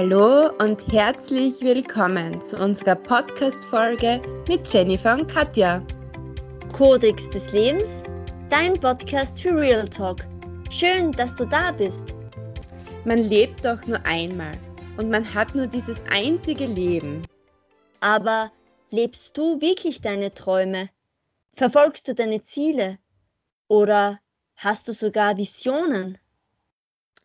Hallo und herzlich willkommen zu unserer Podcast-Folge mit Jennifer und Katja. Kodex des Lebens, dein Podcast für Real Talk. Schön, dass du da bist. Man lebt doch nur einmal und man hat nur dieses einzige Leben. Aber lebst du wirklich deine Träume? Verfolgst du deine Ziele? Oder hast du sogar Visionen?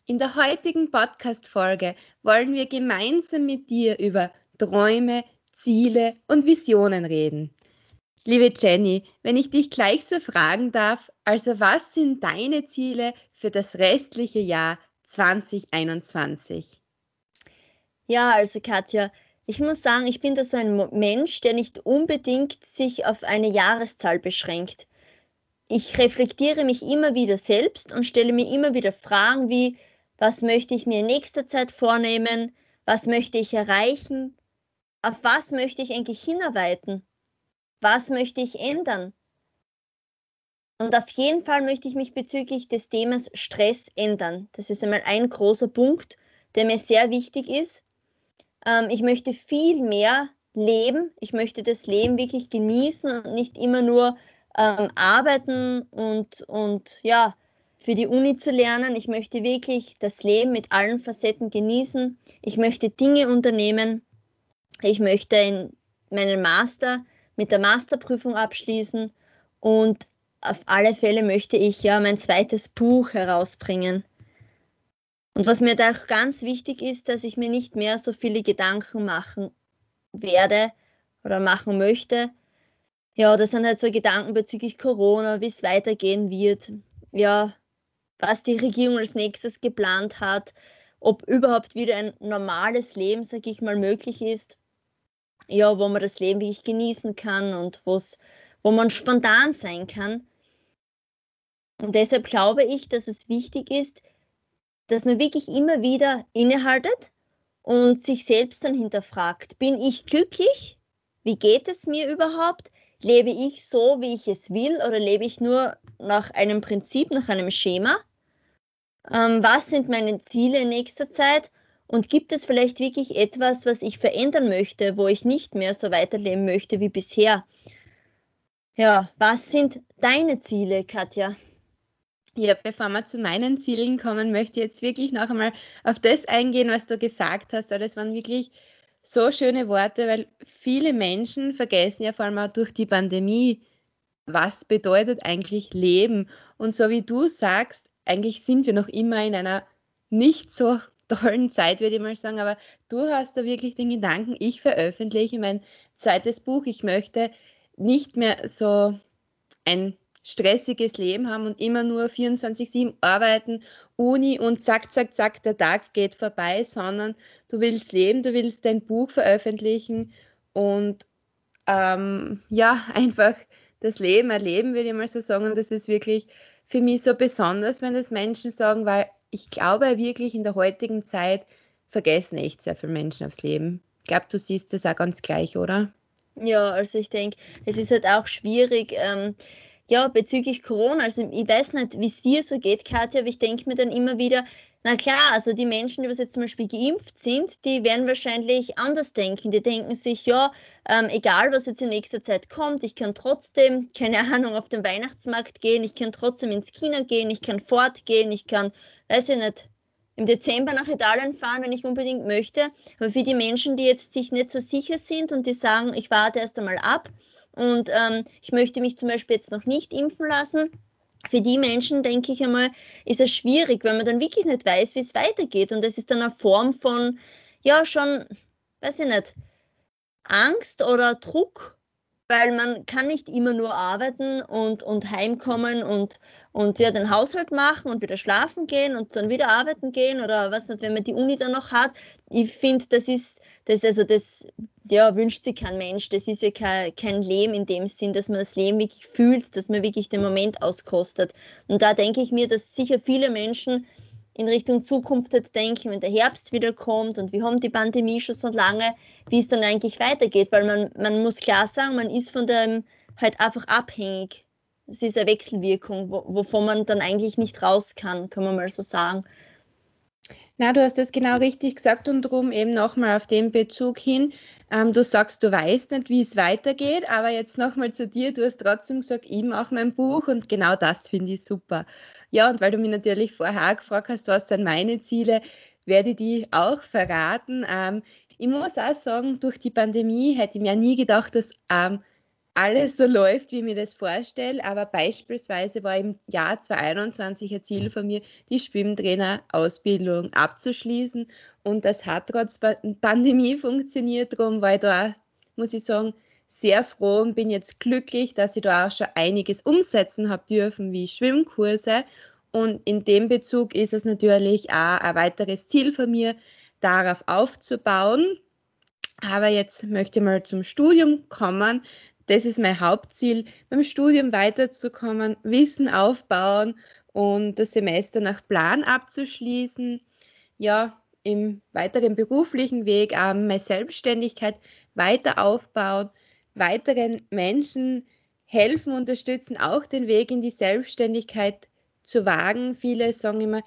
In der heutigen Podcast-Folge wollen wir gemeinsam mit dir über Träume, Ziele und Visionen reden. Liebe Jenny, wenn ich dich gleich so fragen darf, also was sind deine Ziele für das restliche Jahr 2021? Ja, also Katja, ich muss sagen, ich bin da so ein Mensch, der nicht unbedingt sich auf eine Jahreszahl beschränkt. Ich reflektiere mich immer wieder selbst und stelle mir immer wieder Fragen wie, was möchte ich mir in nächster Zeit vornehmen? Was möchte ich erreichen? Auf was möchte ich eigentlich hinarbeiten? Was möchte ich ändern? Und auf jeden Fall möchte ich mich bezüglich des Themas Stress ändern. Das ist einmal ein großer Punkt, der mir sehr wichtig ist. Ähm, ich möchte viel mehr leben. Ich möchte das Leben wirklich genießen und nicht immer nur ähm, arbeiten und, und ja, für die Uni zu lernen. Ich möchte wirklich das Leben mit allen Facetten genießen. Ich möchte Dinge unternehmen. Ich möchte in meinen Master mit der Masterprüfung abschließen und auf alle Fälle möchte ich ja mein zweites Buch herausbringen. Und was mir da auch ganz wichtig ist, dass ich mir nicht mehr so viele Gedanken machen werde oder machen möchte. Ja, das sind halt so Gedanken bezüglich Corona, wie es weitergehen wird. Ja, was die Regierung als nächstes geplant hat, ob überhaupt wieder ein normales Leben, sage ich mal, möglich ist. Ja, wo man das Leben wirklich genießen kann und wo man spontan sein kann. Und deshalb glaube ich, dass es wichtig ist, dass man wirklich immer wieder innehaltet und sich selbst dann hinterfragt, bin ich glücklich? Wie geht es mir überhaupt? Lebe ich so, wie ich es will oder lebe ich nur nach einem Prinzip, nach einem Schema? Ähm, was sind meine Ziele in nächster Zeit? Und gibt es vielleicht wirklich etwas, was ich verändern möchte, wo ich nicht mehr so weiterleben möchte wie bisher? Ja, was sind deine Ziele, Katja? Ja, bevor wir zu meinen Zielen kommen, möchte ich jetzt wirklich noch einmal auf das eingehen, was du gesagt hast, das waren wirklich so schöne Worte, weil viele Menschen vergessen ja vor allem auch durch die Pandemie, was bedeutet eigentlich Leben. Und so wie du sagst, eigentlich sind wir noch immer in einer nicht so tollen Zeit, würde ich mal sagen, aber du hast da wirklich den Gedanken, ich veröffentliche mein zweites Buch, ich möchte nicht mehr so ein stressiges Leben haben und immer nur 24-7 arbeiten, Uni und zack, zack, zack, der Tag geht vorbei, sondern du willst leben, du willst dein Buch veröffentlichen und ähm, ja, einfach das Leben erleben, würde ich mal so sagen. Und das ist wirklich für mich so besonders, wenn das Menschen sagen, weil ich glaube wirklich in der heutigen Zeit vergessen echt sehr viele Menschen aufs Leben. Ich glaube, du siehst das auch ganz gleich, oder? Ja, also ich denke, es ist halt auch schwierig, ähm, ja, bezüglich Corona. Also ich weiß nicht, wie es dir so geht, Katja, aber ich denke mir dann immer wieder, na klar, also die Menschen, die jetzt zum Beispiel geimpft sind, die werden wahrscheinlich anders denken. Die denken sich, ja, ähm, egal was jetzt in nächster Zeit kommt, ich kann trotzdem, keine Ahnung, auf den Weihnachtsmarkt gehen, ich kann trotzdem ins Kino gehen, ich kann fortgehen, ich kann, weiß ich nicht, im Dezember nach Italien fahren, wenn ich unbedingt möchte. Aber für die Menschen, die jetzt sich nicht so sicher sind und die sagen, ich warte erst einmal ab und ähm, ich möchte mich zum Beispiel jetzt noch nicht impfen lassen, für die Menschen, denke ich einmal, ist es schwierig, weil man dann wirklich nicht weiß, wie es weitergeht. Und das ist dann eine Form von, ja, schon, weiß ich nicht, Angst oder Druck, weil man kann nicht immer nur arbeiten und, und heimkommen und, und ja, den Haushalt machen und wieder schlafen gehen und dann wieder arbeiten gehen oder was nicht, wenn man die Uni dann noch hat. Ich finde, das ist, das, also das ja, wünscht sich kein Mensch. Das ist ja kein, kein Leben in dem Sinn, dass man das Leben wirklich fühlt, dass man wirklich den Moment auskostet. Und da denke ich mir, dass sicher viele Menschen in Richtung Zukunft jetzt denken, wenn der Herbst wieder kommt und wir haben die Pandemie schon so lange, wie es dann eigentlich weitergeht, weil man, man muss klar sagen, man ist von dem halt einfach abhängig. Es ist eine Wechselwirkung, wo, wovon man dann eigentlich nicht raus kann, kann man mal so sagen. Na, du hast das genau richtig gesagt und darum eben nochmal auf den Bezug hin. Ähm, du sagst, du weißt nicht, wie es weitergeht, aber jetzt nochmal zu dir. Du hast trotzdem gesagt, ich mache mein Buch und genau das finde ich super. Ja, und weil du mich natürlich vorher auch gefragt hast, was sind meine Ziele, werde ich die auch verraten. Ähm, ich muss auch sagen, durch die Pandemie hätte ich mir nie gedacht, dass ähm, alles so läuft, wie ich mir das vorstelle. Aber beispielsweise war im Jahr 2021 ein Ziel von mir, die Schwimmtrainerausbildung abzuschließen. Und das hat trotz Pandemie funktioniert. Darum war ich da, muss ich sagen, sehr froh und bin jetzt glücklich, dass ich da auch schon einiges umsetzen habe dürfen, wie Schwimmkurse. Und in dem Bezug ist es natürlich auch ein weiteres Ziel von mir, darauf aufzubauen. Aber jetzt möchte ich mal zum Studium kommen das ist mein Hauptziel, beim Studium weiterzukommen, Wissen aufbauen und das Semester nach Plan abzuschließen. Ja, im weiteren beruflichen Weg auch meine Selbstständigkeit weiter aufbauen, weiteren Menschen helfen, unterstützen, auch den Weg in die Selbstständigkeit zu wagen. Viele sagen immer,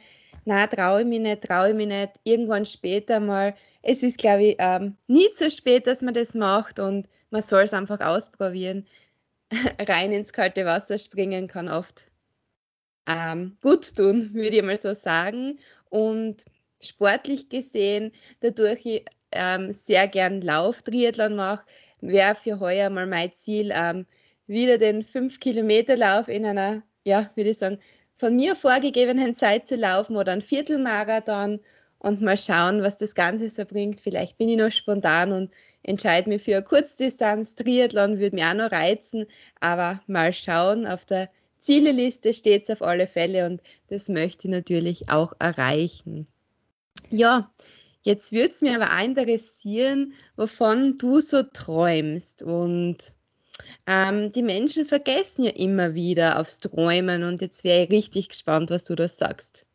na, traue ich mich nicht, traue ich mich nicht, irgendwann später mal. Es ist, glaube ich, ähm, nie zu spät, dass man das macht und man soll es einfach ausprobieren. Rein ins kalte Wasser springen kann oft ähm, gut tun, würde ich mal so sagen. Und sportlich gesehen, dadurch ich ähm, sehr gern Lauf-Triathlon mache, wäre für heuer mal mein Ziel, ähm, wieder den 5-Kilometer-Lauf in einer, ja, würde ich sagen, von mir vorgegebenen Zeit zu laufen oder ein Viertelmarathon und mal schauen, was das Ganze so bringt. Vielleicht bin ich noch spontan und entscheide mich für eine Kurzdistanz. Triathlon würde mich auch noch reizen, aber mal schauen. Auf der Zieleliste steht es auf alle Fälle und das möchte ich natürlich auch erreichen. Ja, jetzt würde es mir aber auch interessieren, wovon du so träumst. Und ähm, die Menschen vergessen ja immer wieder aufs Träumen und jetzt wäre ich richtig gespannt, was du da sagst.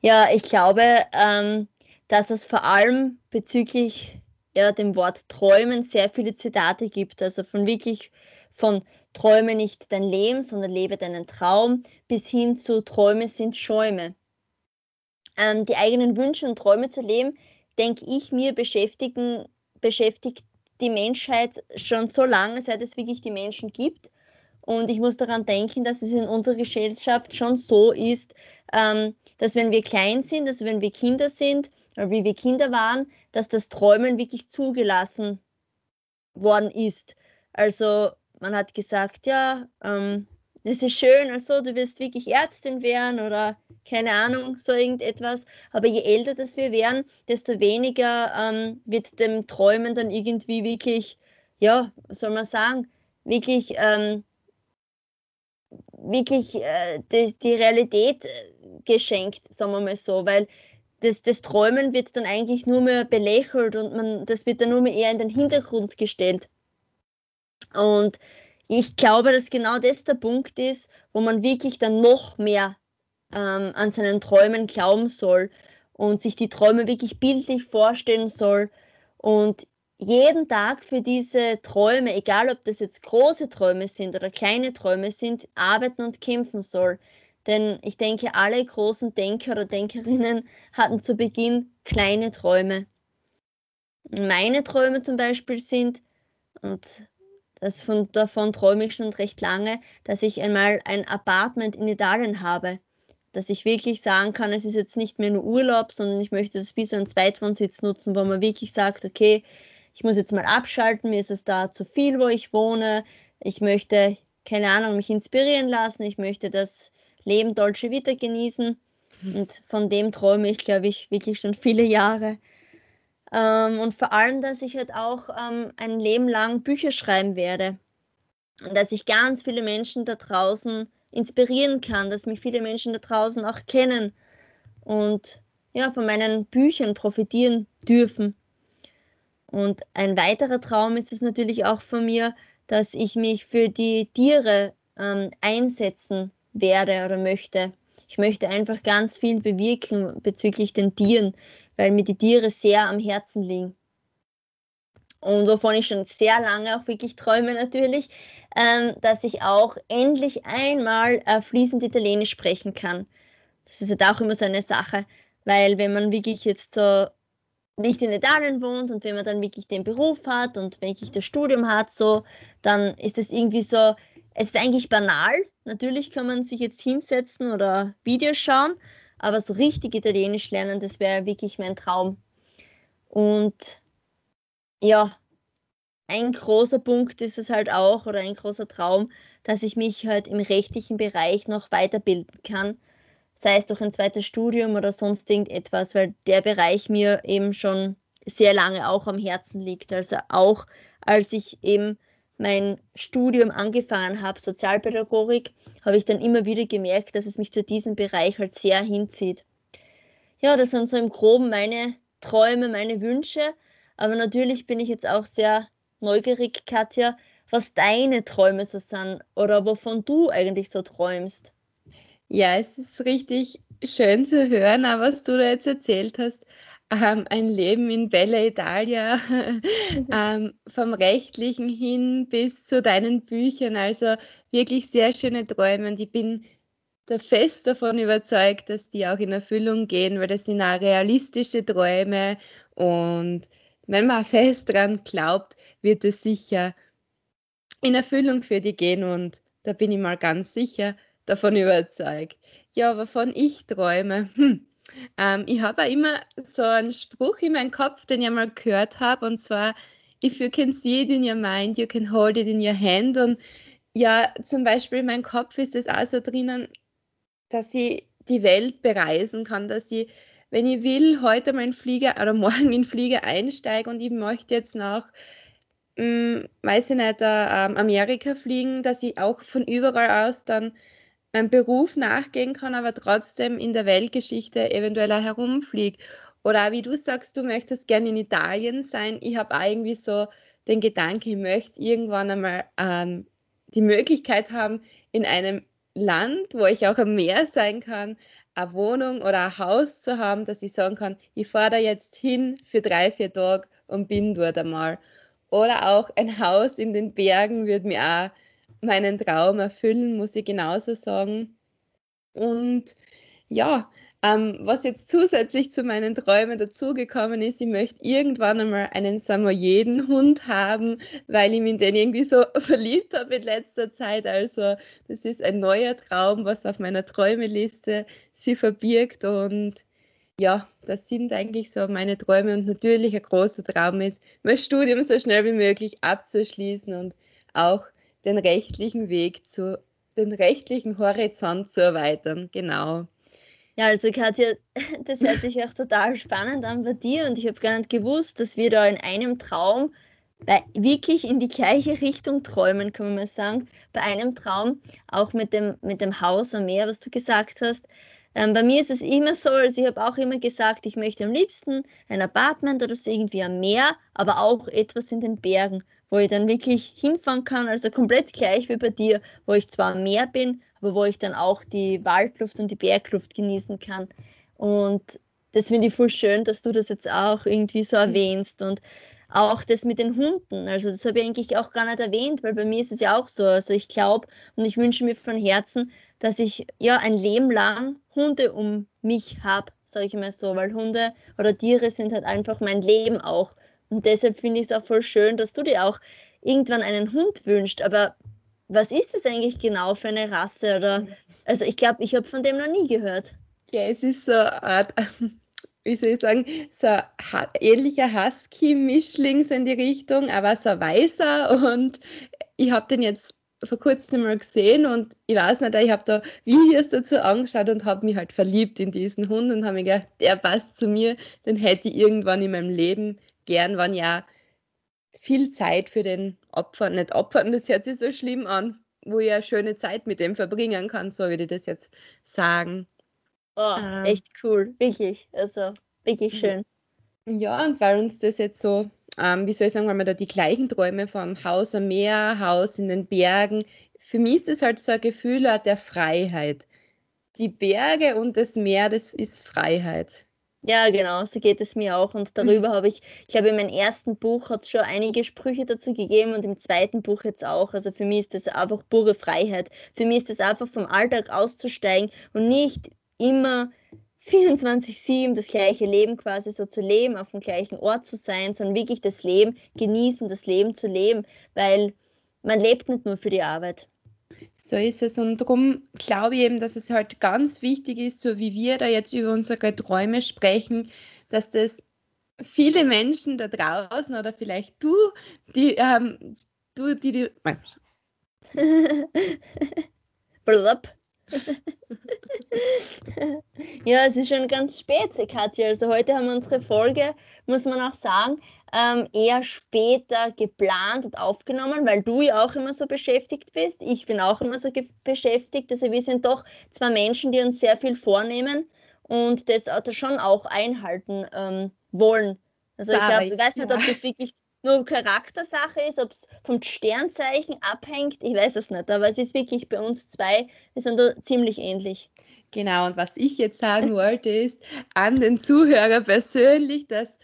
Ja, ich glaube, ähm, dass es vor allem bezüglich ja, dem Wort Träumen sehr viele Zitate gibt. Also von wirklich von Träume nicht dein Leben, sondern lebe deinen Traum, bis hin zu Träume sind Schäume. Ähm, die eigenen Wünsche und Träume zu leben, denke ich mir, beschäftigen, beschäftigt die Menschheit schon so lange, seit es wirklich die Menschen gibt. Und ich muss daran denken, dass es in unserer Gesellschaft schon so ist, ähm, dass wenn wir klein sind, also wenn wir Kinder sind, oder wie wir Kinder waren, dass das Träumen wirklich zugelassen worden ist. Also man hat gesagt, ja, ähm, das ist schön, also du wirst wirklich Ärztin werden oder keine Ahnung, so irgendetwas. Aber je älter das wir werden, desto weniger ähm, wird dem Träumen dann irgendwie wirklich, ja, soll man sagen, wirklich ähm, wirklich äh, die, die Realität äh, geschenkt, sagen wir mal so, weil das, das Träumen wird dann eigentlich nur mehr belächelt und man, das wird dann nur mehr eher in den Hintergrund gestellt. Und ich glaube, dass genau das der Punkt ist, wo man wirklich dann noch mehr ähm, an seinen Träumen glauben soll und sich die Träume wirklich bildlich vorstellen soll und jeden Tag für diese Träume, egal ob das jetzt große Träume sind oder kleine Träume sind, arbeiten und kämpfen soll. Denn ich denke, alle großen Denker oder Denkerinnen hatten zu Beginn kleine Träume. Meine Träume zum Beispiel sind, und das von, davon träume ich schon recht lange, dass ich einmal ein Apartment in Italien habe. Dass ich wirklich sagen kann, es ist jetzt nicht mehr nur Urlaub, sondern ich möchte das wie so ein Zweitwohnsitz nutzen, wo man wirklich sagt, okay, ich muss jetzt mal abschalten, mir ist es da zu viel, wo ich wohne. Ich möchte, keine Ahnung, mich inspirieren lassen. Ich möchte das Leben Dolce Vita genießen. Mhm. Und von dem träume ich, glaube ich, wirklich schon viele Jahre. Ähm, und vor allem, dass ich halt auch ähm, ein Leben lang Bücher schreiben werde. Und dass ich ganz viele Menschen da draußen inspirieren kann, dass mich viele Menschen da draußen auch kennen und ja, von meinen Büchern profitieren dürfen. Und ein weiterer Traum ist es natürlich auch von mir, dass ich mich für die Tiere ähm, einsetzen werde oder möchte. Ich möchte einfach ganz viel bewirken bezüglich den Tieren, weil mir die Tiere sehr am Herzen liegen. Und wovon ich schon sehr lange auch wirklich träume natürlich, ähm, dass ich auch endlich einmal äh, fließend Italienisch sprechen kann. Das ist halt auch immer so eine Sache. Weil wenn man wirklich jetzt so nicht in Italien wohnt und wenn man dann wirklich den Beruf hat und wirklich das Studium hat, so, dann ist es irgendwie so, es ist eigentlich banal. Natürlich kann man sich jetzt hinsetzen oder Videos schauen, aber so richtig Italienisch lernen, das wäre wirklich mein Traum. Und ja, ein großer Punkt ist es halt auch oder ein großer Traum, dass ich mich halt im rechtlichen Bereich noch weiterbilden kann, sei es durch ein zweites Studium oder sonst irgendetwas, weil der Bereich mir eben schon sehr lange auch am Herzen liegt. Also auch als ich eben mein Studium angefangen habe, Sozialpädagogik, habe ich dann immer wieder gemerkt, dass es mich zu diesem Bereich halt sehr hinzieht. Ja, das sind so im Groben meine Träume, meine Wünsche. Aber natürlich bin ich jetzt auch sehr neugierig, Katja, was deine Träume so sind oder wovon du eigentlich so träumst. Ja, es ist richtig schön zu hören, was du da jetzt erzählt hast ähm, ein Leben in Bella Italia, ähm, vom Rechtlichen hin bis zu deinen Büchern. Also wirklich sehr schöne Träume und ich bin da fest davon überzeugt, dass die auch in Erfüllung gehen, weil das sind auch realistische Träume und wenn man fest dran glaubt, wird es sicher in Erfüllung für die gehen und da bin ich mal ganz sicher davon überzeugt. Ja, wovon ich träume. Hm. Ähm, ich habe auch immer so einen Spruch in meinem Kopf, den ich mal gehört habe, und zwar, if you can see it in your mind, you can hold it in your hand. Und ja, zum Beispiel in meinem Kopf ist es auch so drinnen, dass ich die Welt bereisen kann, dass ich, wenn ich will, heute mal in Flieger oder morgen in Flieger einsteige und ich möchte jetzt nach, mh, hm, weiß ich nicht, äh, Amerika fliegen, dass ich auch von überall aus dann meinem Beruf nachgehen kann, aber trotzdem in der Weltgeschichte eventuell auch herumfliege. Oder wie du sagst, du möchtest gerne in Italien sein. Ich habe irgendwie so den Gedanken, ich möchte irgendwann einmal ähm, die Möglichkeit haben, in einem Land, wo ich auch am Meer sein kann, eine Wohnung oder ein Haus zu haben, dass ich sagen kann, ich fahre da jetzt hin für drei, vier Tage und bin dort einmal. Oder auch ein Haus in den Bergen würde mir auch meinen Traum erfüllen, muss ich genauso sagen. Und ja, ähm, was jetzt zusätzlich zu meinen Träumen dazugekommen ist, ich möchte irgendwann einmal einen Samoyeden-Hund haben, weil ich mich in den irgendwie so verliebt habe in letzter Zeit. Also das ist ein neuer Traum, was auf meiner Träumeliste sie verbirgt und ja, das sind eigentlich so meine Träume und natürlich ein großer Traum ist, mein Studium so schnell wie möglich abzuschließen und auch den rechtlichen Weg zu, den rechtlichen Horizont zu erweitern. Genau. Ja, also Katja, das hört sich auch total spannend an bei dir und ich habe gar nicht gewusst, dass wir da in einem Traum bei, wirklich in die gleiche Richtung träumen, kann man mal sagen. Bei einem Traum, auch mit dem, mit dem Haus am Meer, was du gesagt hast. Ähm, bei mir ist es immer so, also ich habe auch immer gesagt, ich möchte am liebsten ein Apartment oder so irgendwie am Meer, aber auch etwas in den Bergen wo ich dann wirklich hinfahren kann, also komplett gleich wie bei dir, wo ich zwar am Meer bin, aber wo ich dann auch die Waldluft und die Bergluft genießen kann. Und das finde ich voll schön, dass du das jetzt auch irgendwie so mhm. erwähnst und auch das mit den Hunden. Also das habe ich eigentlich auch gar nicht erwähnt, weil bei mir ist es ja auch so. Also ich glaube und ich wünsche mir von Herzen, dass ich ja ein Leben lang Hunde um mich habe, sage ich mal so, weil Hunde oder Tiere sind halt einfach mein Leben auch. Und deshalb finde ich es auch voll schön, dass du dir auch irgendwann einen Hund wünschst. Aber was ist das eigentlich genau für eine Rasse? Oder also ich glaube, ich habe von dem noch nie gehört. Ja, es ist so eine Art, wie soll ich sagen, so ein ähnlicher Husky-Mischling so in die Richtung, aber so ein weißer. Und ich habe den jetzt vor kurzem mal gesehen und ich weiß nicht, ich habe da Videos dazu angeschaut und habe mich halt verliebt in diesen Hund und habe mir gedacht, der passt zu mir, den hätte ich irgendwann in meinem Leben gern, wenn ja viel Zeit für den Opfer, nicht Opfern, das hört sich so schlimm an, wo ich eine schöne Zeit mit dem verbringen kann, so würde ich das jetzt sagen. Oh, ähm, echt cool, wirklich, also wirklich schön. Ja, und weil uns das jetzt so, ähm, wie soll ich sagen, weil wir da die gleichen Träume vom Haus am Meer, Haus in den Bergen, für mich ist das halt so ein Gefühl der Freiheit. Die Berge und das Meer, das ist Freiheit. Ja, genau, so geht es mir auch. Und darüber habe ich, ich glaube, in meinem ersten Buch hat es schon einige Sprüche dazu gegeben und im zweiten Buch jetzt auch. Also für mich ist das einfach pure Freiheit. Für mich ist das einfach vom Alltag auszusteigen und nicht immer 24-7 das gleiche Leben quasi so zu leben, auf dem gleichen Ort zu sein, sondern wirklich das Leben genießen, das Leben zu leben, weil man lebt nicht nur für die Arbeit. So ist es. Und darum glaube ich eben, dass es halt ganz wichtig ist, so wie wir da jetzt über unsere Träume sprechen, dass das viele Menschen da draußen oder vielleicht du, die, ähm, du, die, die. Blub. ja, es ist schon ganz spät, Katja. Also heute haben wir unsere Folge, muss man auch sagen, ähm, eher später geplant und aufgenommen, weil du ja auch immer so beschäftigt bist. Ich bin auch immer so beschäftigt. Also wir sind doch zwei Menschen, die uns sehr viel vornehmen und das schon auch einhalten ähm, wollen. Also ich, glaub, ich weiß nicht, ob das wirklich nur Charaktersache ist, ob es vom Sternzeichen abhängt, ich weiß es nicht, aber es ist wirklich bei uns zwei, wir sind da ziemlich ähnlich. Genau, und was ich jetzt sagen wollte, ist an den Zuhörer persönlich, dass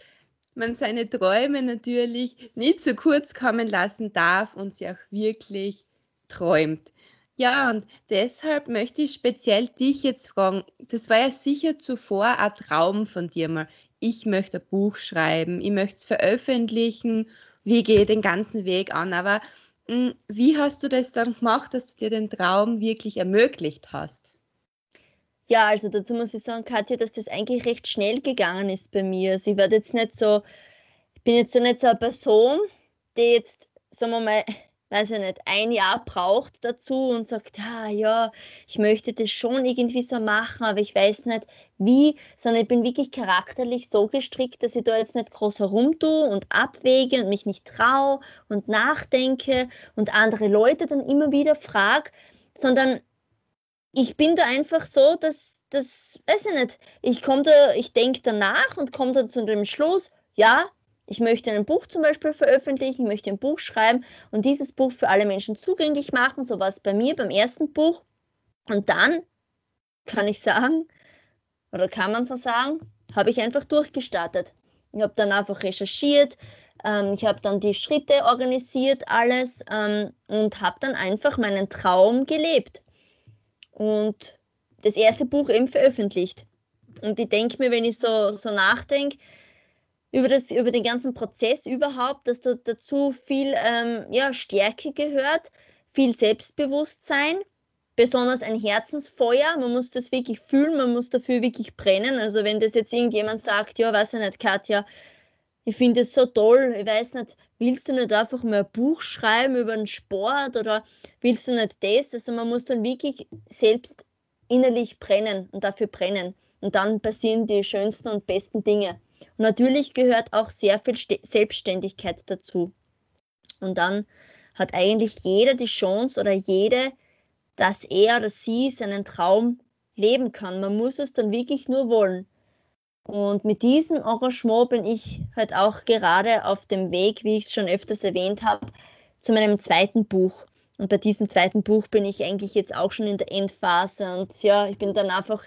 man seine Träume natürlich nicht zu kurz kommen lassen darf und sie auch wirklich träumt. Ja, und deshalb möchte ich speziell dich jetzt fragen, das war ja sicher zuvor ein Traum von dir mal ich möchte ein Buch schreiben, ich möchte es veröffentlichen, wie gehe ich den ganzen Weg an. Aber mh, hm, wie hast du das dann gemacht, dass du dir den Traum wirklich ermöglicht hast? Ja, also dazu muss ich sagen, Katja, dass das eigentlich recht schnell gegangen ist bei mir. Also ich werde jetzt nicht so, ich bin jetzt so nicht so eine Person, die jetzt, sagen wir mal, weiß ich nicht, ein Jahr braucht dazu und sagt, ah, ja, ich möchte das schon irgendwie so machen, aber ich weiß nicht wie, sondern ich bin wirklich charakterlich so gestrickt, dass ich da jetzt nicht groß herumtue und abwäge und mich nicht traue und nachdenke und andere Leute dann immer wieder frage, sondern ich bin da einfach so, dass das, weiß ich nicht, ich komme da, ich denke danach und komme dann zu dem Schluss, ja, ich möchte ein Buch zum Beispiel veröffentlichen, ich möchte ein Buch schreiben und dieses Buch für alle Menschen zugänglich machen. So war es bei mir beim ersten Buch. Und dann kann ich sagen, oder kann man so sagen, habe ich einfach durchgestartet. Ich habe dann einfach recherchiert, ähm, ich habe dann die Schritte organisiert, alles ähm, und habe dann einfach meinen Traum gelebt. Und das erste Buch eben veröffentlicht. Und ich denke mir, wenn ich so, so nachdenke, über, das, über den ganzen Prozess überhaupt, dass da dazu viel ähm, ja, Stärke gehört, viel Selbstbewusstsein, besonders ein Herzensfeuer. Man muss das wirklich fühlen, man muss dafür wirklich brennen. Also wenn das jetzt irgendjemand sagt, ja, weiß ich nicht, Katja, ich finde es so toll, ich weiß nicht, willst du nicht einfach mal ein Buch schreiben über den Sport oder willst du nicht das? Also man muss dann wirklich selbst innerlich brennen und dafür brennen. Und dann passieren die schönsten und besten Dinge. Und natürlich gehört auch sehr viel Selbstständigkeit dazu. Und dann hat eigentlich jeder die Chance oder jede, dass er oder sie seinen Traum leben kann. Man muss es dann wirklich nur wollen. Und mit diesem Engagement bin ich halt auch gerade auf dem Weg, wie ich es schon öfters erwähnt habe, zu meinem zweiten Buch. Und bei diesem zweiten Buch bin ich eigentlich jetzt auch schon in der Endphase. Und ja, ich bin dann einfach,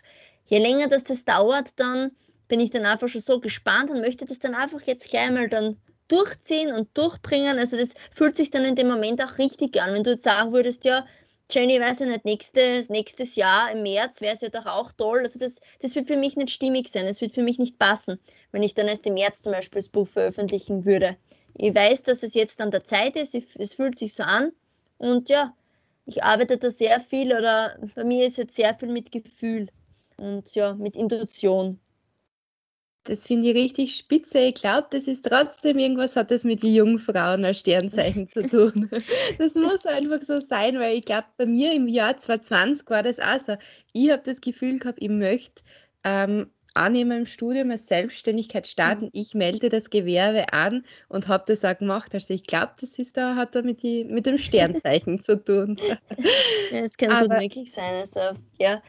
je länger das, das dauert, dann bin ich dann einfach schon so gespannt und möchte das dann einfach jetzt gleich mal dann durchziehen und durchbringen. Also das fühlt sich dann in dem Moment auch richtig an. Wenn du jetzt sagen würdest, ja, Jenny, weiß ich nicht, nächstes, nächstes Jahr im März wäre es ja doch auch toll. Also das, das wird für mich nicht stimmig sein, das wird für mich nicht passen, wenn ich dann erst im März zum Beispiel das Buch veröffentlichen würde. Ich weiß, dass es jetzt an der Zeit ist, es fühlt sich so an und ja, ich arbeite da sehr viel oder bei mir ist jetzt sehr viel mit Gefühl und ja, mit Intuition. Das finde ich richtig spitze. Ich glaube, das ist trotzdem irgendwas hat das mit den Jungfrauen als Sternzeichen zu tun. Das muss einfach so sein, weil ich glaube, bei mir im Jahr 2020 war das auch so. Ich habe das Gefühl gehabt, ich möchte ähm, an meinem Studium als Selbstständigkeit starten. Ich melde das Gewerbe an und habe das auch gemacht. Also ich glaube, das ist da, hat da mit, die, mit dem Sternzeichen zu tun. Ja, das kann Aber, gut möglich sein. Also ja,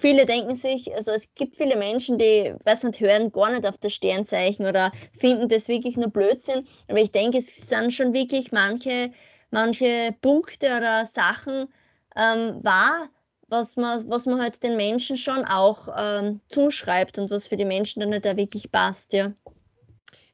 Viele denken sich, also es gibt viele Menschen, die, weiß nicht, hören gar nicht auf das Sternzeichen oder finden das wirklich nur Blödsinn. Aber ich denke, es sind schon wirklich manche, manche Punkte oder Sachen ähm, wahr, was man, was man halt den Menschen schon auch ähm, zuschreibt und was für die Menschen dann nicht da wirklich passt, ja.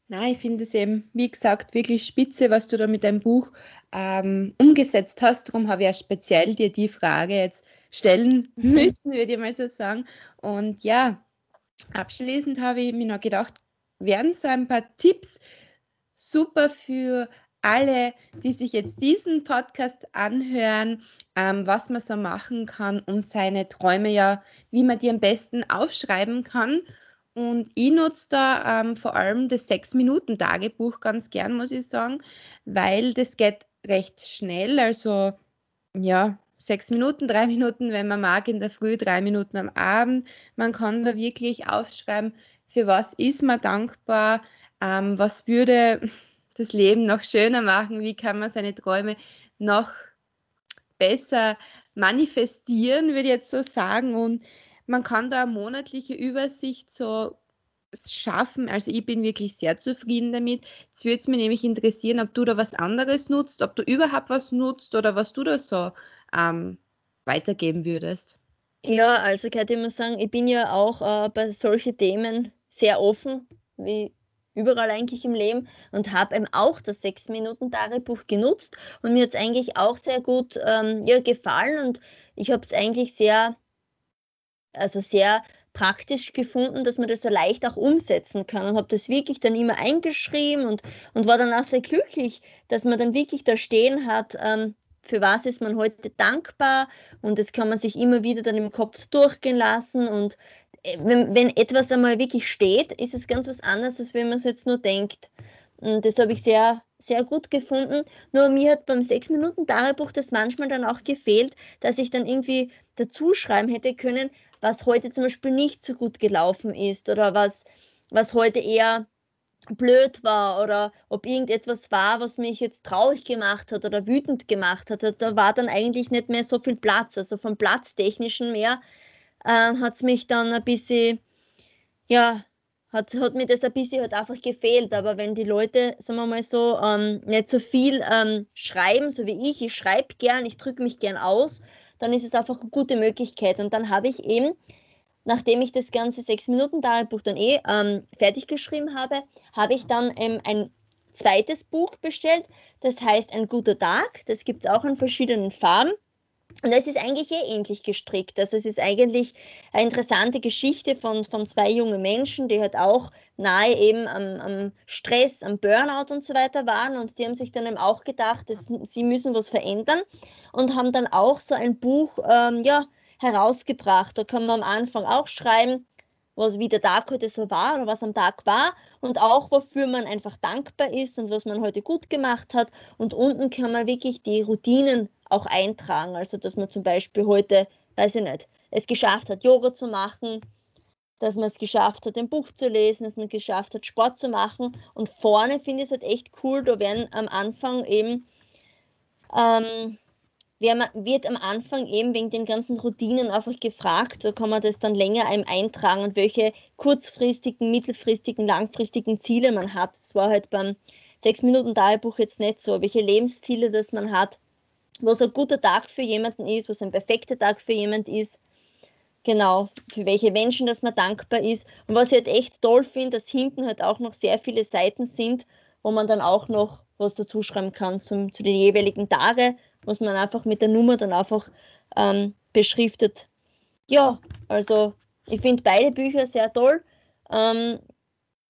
Nein, ich finde es eben, wie gesagt, wirklich spitze, was du da mit deinem Buch ähm, umgesetzt hast. Darum habe ich ja speziell dir die Frage jetzt stellen mhm. müssen, würde ich mal so sagen. Und ja, abschließend habe ich mir noch gedacht, wären so ein paar Tipps super für alle, die sich jetzt diesen Podcast anhören, ähm, was man so machen kann, um seine Träume ja, wie man die am besten aufschreiben kann. Und ich nutze da ähm, vor allem das Sechs-Minuten-Tagebuch ganz gern, muss ich sagen, weil das geht recht schnell. Also ja, sechs Minuten, drei Minuten, wenn man mag, in der Früh, drei Minuten am Abend. Man kann da wirklich aufschreiben, für was ist man dankbar, ähm, was würde das Leben noch schöner machen, wie kann man seine Träume noch besser manifestieren, würde ich jetzt so sagen. Und man kann da eine monatliche Übersicht so schaffen. Also ich bin wirklich sehr zufrieden damit. Jetzt würde es mich nämlich interessieren, ob du da was anderes nutzt, ob du überhaupt was nutzt oder was du da so ähm, weitergeben würdest. Ja, also kann ich mal sagen, ich bin ja auch äh, bei solchen Themen sehr offen, wie überall eigentlich im Leben und habe eben auch das sechs Minuten Tagebuch genutzt und mir hat es eigentlich auch sehr gut ähm, ja, gefallen und ich habe es eigentlich sehr, also sehr praktisch gefunden, dass man das so leicht auch umsetzen kann und habe das wirklich dann immer eingeschrieben und, und war dann auch sehr glücklich, dass man dann wirklich da stehen hat, ähm, für was ist man heute dankbar und das kann man sich immer wieder dann im Kopf durchgehen lassen und äh, wenn, wenn etwas einmal wirklich steht, ist es ganz was anderes, als wenn man es jetzt nur denkt. Und das habe ich sehr, sehr gut gefunden. Nur mir hat beim 6-Minuten-Tagebuch das manchmal dann auch gefehlt, dass ich dann irgendwie dazu schreiben hätte können, was heute zum Beispiel nicht so gut gelaufen ist oder was, was heute eher blöd war oder ob irgendetwas war, was mich jetzt traurig gemacht hat oder wütend gemacht hat. Da war dann eigentlich nicht mehr so viel Platz. Also vom Platztechnischen mehr äh, hat es mich dann ein bisschen, ja, hat, hat mir das ein bisschen halt einfach gefehlt. Aber wenn die Leute, sagen wir mal so, ähm, nicht so viel ähm, schreiben, so wie ich, ich schreibe gern, ich drücke mich gern aus, dann ist es einfach eine gute Möglichkeit. Und dann habe ich eben nachdem ich das ganze sechs Minuten Tagebuch dann eh ähm, fertig geschrieben habe, habe ich dann ähm, ein zweites Buch bestellt. Das heißt Ein guter Tag. Das gibt es auch in verschiedenen Farben. Und es ist eigentlich eh ähnlich gestrickt. Also es ist eigentlich eine interessante Geschichte von, von zwei jungen Menschen, die halt auch nahe eben am, am Stress, am Burnout und so weiter waren. Und die haben sich dann eben auch gedacht, dass sie müssen was verändern und haben dann auch so ein Buch, ähm, ja, herausgebracht. Da kann man am Anfang auch schreiben, was wie der Tag heute so war oder was am Tag war und auch wofür man einfach dankbar ist und was man heute gut gemacht hat. Und unten kann man wirklich die Routinen auch eintragen. Also dass man zum Beispiel heute, weiß ich nicht, es geschafft hat, Yoga zu machen, dass man es geschafft hat, ein Buch zu lesen, dass man es geschafft hat, Sport zu machen. Und vorne finde ich es halt echt cool, da werden am Anfang eben ähm, wird am Anfang eben wegen den ganzen Routinen einfach gefragt, da kann man das dann länger einem eintragen und welche kurzfristigen, mittelfristigen, langfristigen Ziele man hat. Das war halt beim 6-Minuten-Tagebuch jetzt nicht so, welche Lebensziele das man hat, was ein guter Tag für jemanden ist, was ein perfekter Tag für jemanden ist, genau, für welche Menschen dass man dankbar ist. Und was ich halt echt toll finde, dass hinten halt auch noch sehr viele Seiten sind, wo man dann auch noch was dazu schreiben kann zum, zu den jeweiligen Tagen was man einfach mit der Nummer dann einfach ähm, beschriftet. Ja, also ich finde beide Bücher sehr toll, ähm,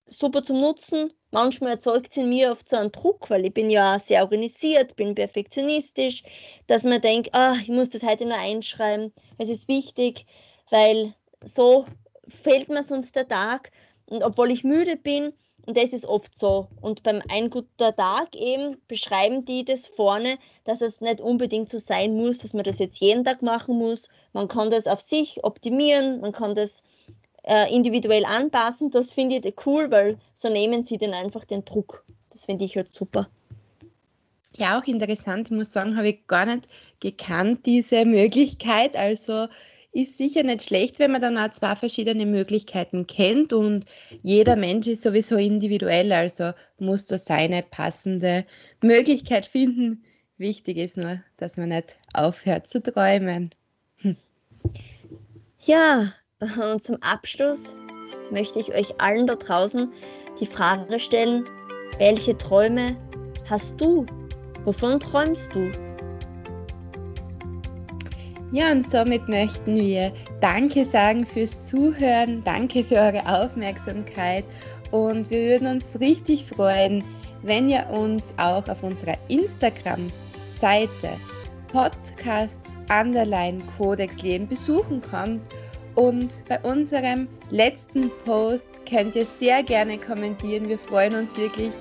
super zum Nutzen. Manchmal erzeugt es in mir oft so einen Druck, weil ich bin ja sehr organisiert, bin perfektionistisch, dass man denkt, ah, ich muss das heute noch einschreiben. Es ist wichtig, weil so fehlt mir sonst der Tag. Und obwohl ich müde bin, und das ist oft so. Und beim Ein guter Tag eben beschreiben die das vorne, dass es nicht unbedingt so sein muss, dass man das jetzt jeden Tag machen muss. Man kann das auf sich optimieren, man kann das äh, individuell anpassen. Das finde ich cool, weil so nehmen sie dann einfach den Druck. Das finde ich halt super. Ja, auch interessant. Ich muss sagen, habe ich gar nicht gekannt, diese Möglichkeit. Also ist sicher nicht schlecht, wenn man dann auch zwei verschiedene Möglichkeiten kennt und jeder Mensch ist sowieso individuell, also muss da seine passende Möglichkeit finden. Wichtig ist nur, dass man nicht aufhört zu träumen. Hm. Ja, und zum Abschluss möchte ich euch allen da draußen die Frage stellen, welche Träume hast du? Wovon träumst du? Ja, und somit möchten wir Danke sagen fürs Zuhören, danke für eure Aufmerksamkeit und wir würden uns richtig freuen, wenn ihr uns auch auf unserer Instagram-Seite Podcast Underline Codex Leben besuchen kommt. Und bei unserem letzten Post könnt ihr sehr gerne kommentieren. Wir freuen uns wirklich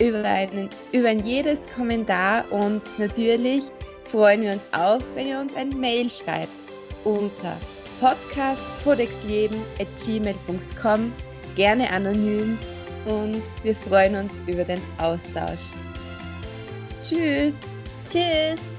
über, einen, über jedes Kommentar und natürlich freuen wir uns auch, wenn ihr uns ein Mail schreibt unter podcastcodexleben.gmail.com, gerne anonym und wir freuen uns über den Austausch. Tschüss! Tschüss!